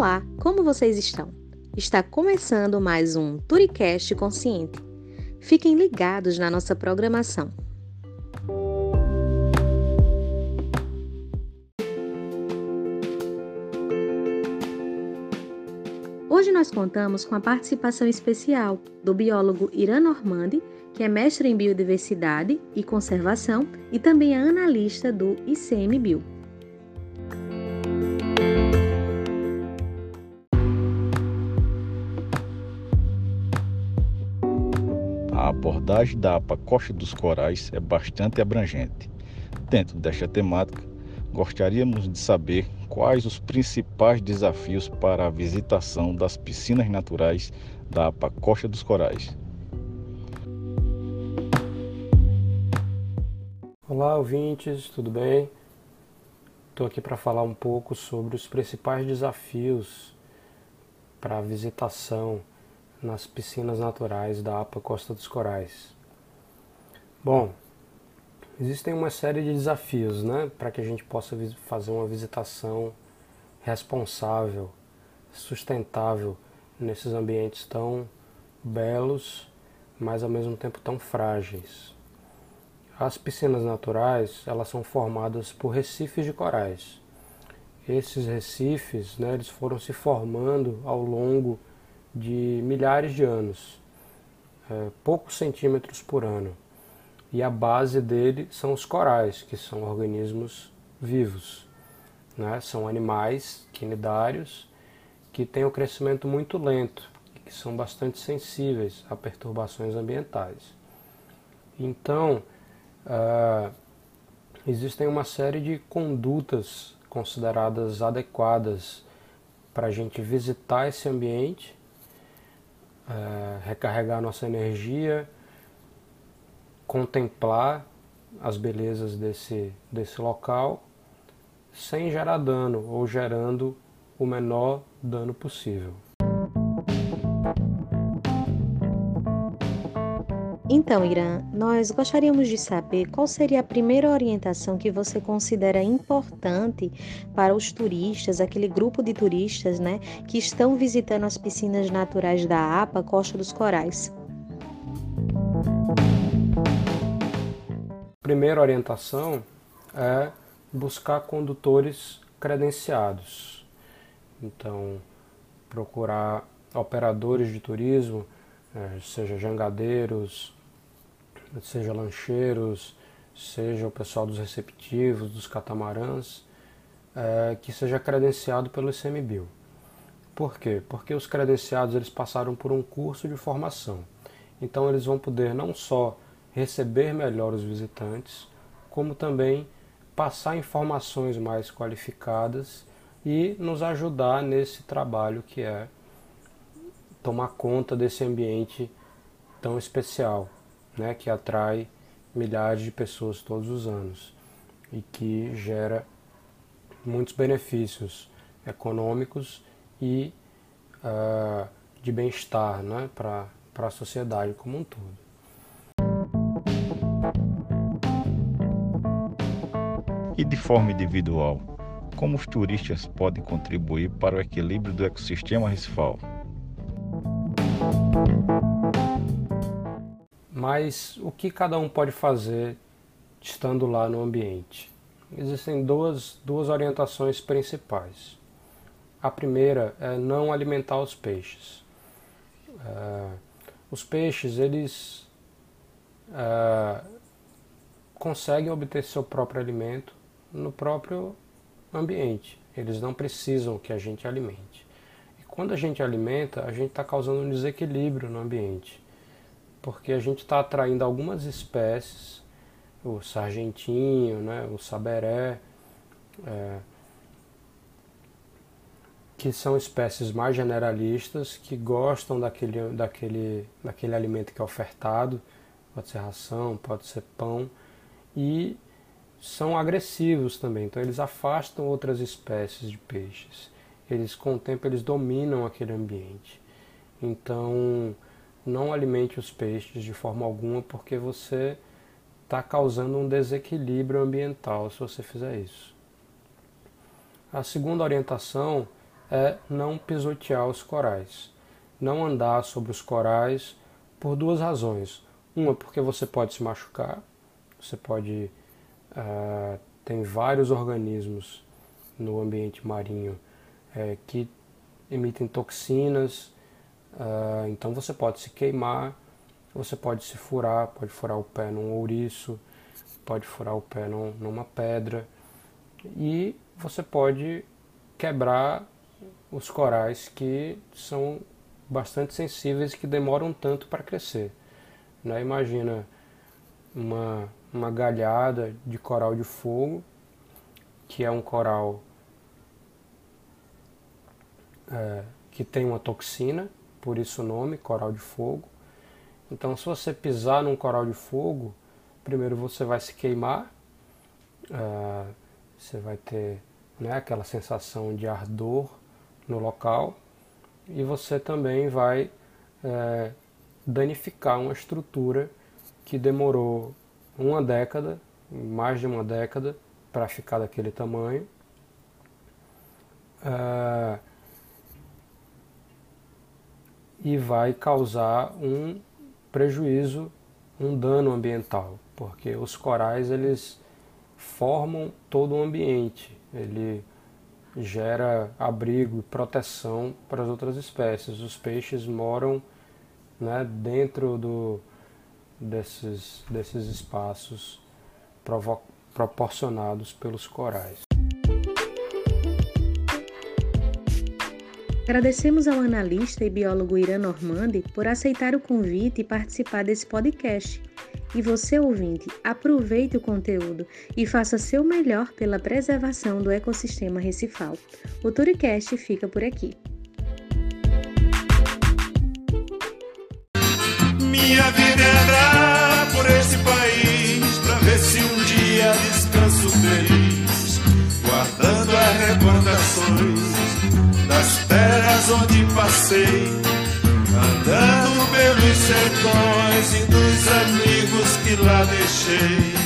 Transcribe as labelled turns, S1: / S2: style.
S1: Olá, como vocês estão? Está começando mais um Turicast Consciente. Fiquem ligados na nossa programação. Hoje nós contamos com a participação especial do biólogo Irã Normandi, que é mestre em biodiversidade e conservação e também é analista do ICMBio.
S2: Abordagem da APA Costa dos Corais é bastante abrangente. Dentro desta temática, gostaríamos de saber quais os principais desafios para a visitação das piscinas naturais da APA Costa dos Corais.
S3: Olá, ouvintes, tudo bem? Estou aqui para falar um pouco sobre os principais desafios para a visitação nas piscinas naturais da APA Costa dos Corais. Bom, existem uma série de desafios né, para que a gente possa fazer uma visitação responsável, sustentável nesses ambientes tão belos, mas ao mesmo tempo tão frágeis. As piscinas naturais elas são formadas por recifes de corais. Esses recifes né, eles foram se formando ao longo de milhares de anos, é, poucos centímetros por ano. E a base dele são os corais, que são organismos vivos. Né? São animais quinidários que têm um crescimento muito lento e que são bastante sensíveis a perturbações ambientais. Então, uh, existem uma série de condutas consideradas adequadas para a gente visitar esse ambiente, uh, recarregar nossa energia, contemplar as belezas desse, desse local sem gerar dano ou gerando o menor dano possível.
S1: Então, Irã, nós gostaríamos de saber qual seria a primeira orientação que você considera importante para os turistas, aquele grupo de turistas, né, que estão visitando as piscinas naturais da APA Costa dos Corais.
S3: Primeira orientação é buscar condutores credenciados. Então, procurar operadores de turismo, eh, seja jangadeiros, seja lancheiros, seja o pessoal dos receptivos, dos catamarãs, é, que seja credenciado pelo ICMBio. Por quê? Porque os credenciados eles passaram por um curso de formação. Então eles vão poder não só receber melhor os visitantes, como também passar informações mais qualificadas e nos ajudar nesse trabalho que é tomar conta desse ambiente tão especial né, que atrai milhares de pessoas todos os anos e que gera muitos benefícios econômicos e uh, de bem-estar né, para a sociedade como um todo.
S2: E de forma individual, como os turistas podem contribuir para o equilíbrio do ecossistema recifal?
S3: Mas o que cada um pode fazer estando lá no ambiente? Existem duas, duas orientações principais. A primeira é não alimentar os peixes. Uh, os peixes, eles uh, conseguem obter seu próprio alimento no próprio ambiente. Eles não precisam que a gente alimente. E quando a gente alimenta, a gente está causando um desequilíbrio no ambiente porque a gente está atraindo algumas espécies, o sargentinho, né, o saberé, é, que são espécies mais generalistas, que gostam daquele, daquele, daquele alimento que é ofertado, pode ser ração, pode ser pão, e são agressivos também, então eles afastam outras espécies de peixes. Eles com o tempo eles dominam aquele ambiente. Então, não alimente os peixes de forma alguma, porque você está causando um desequilíbrio ambiental se você fizer isso. A segunda orientação é não pisotear os corais. Não andar sobre os corais por duas razões. Uma, porque você pode se machucar, você pode. Uh, tem vários organismos no ambiente marinho é, que emitem toxinas, uh, então você pode se queimar, você pode se furar, pode furar o pé num ouriço, pode furar o pé num, numa pedra e você pode quebrar os corais que são bastante sensíveis e que demoram tanto para crescer. Né? Imagina uma, uma galhada de coral de fogo, que é um coral é, que tem uma toxina, por isso o nome, coral de fogo. Então, se você pisar num coral de fogo, primeiro você vai se queimar, é, você vai ter né, aquela sensação de ardor no local e você também vai é, danificar uma estrutura que demorou uma década, mais de uma década, para ficar daquele tamanho. É, e vai causar um prejuízo, um dano ambiental, porque os corais eles formam todo o ambiente, ele gera abrigo e proteção para as outras espécies. Os peixes moram né, dentro do, desses, desses espaços proporcionados pelos corais.
S1: Agradecemos ao analista e biólogo Irã Normandi por aceitar o convite e participar desse podcast. E você, ouvinte, aproveite o conteúdo e faça seu melhor pela preservação do ecossistema recifal. O Turicast fica por aqui.
S4: Minha vida é andar por esse país pra ver se um dia descanso feliz, guardando as recordações passei, andando pelos sertões e dos amigos que lá deixei.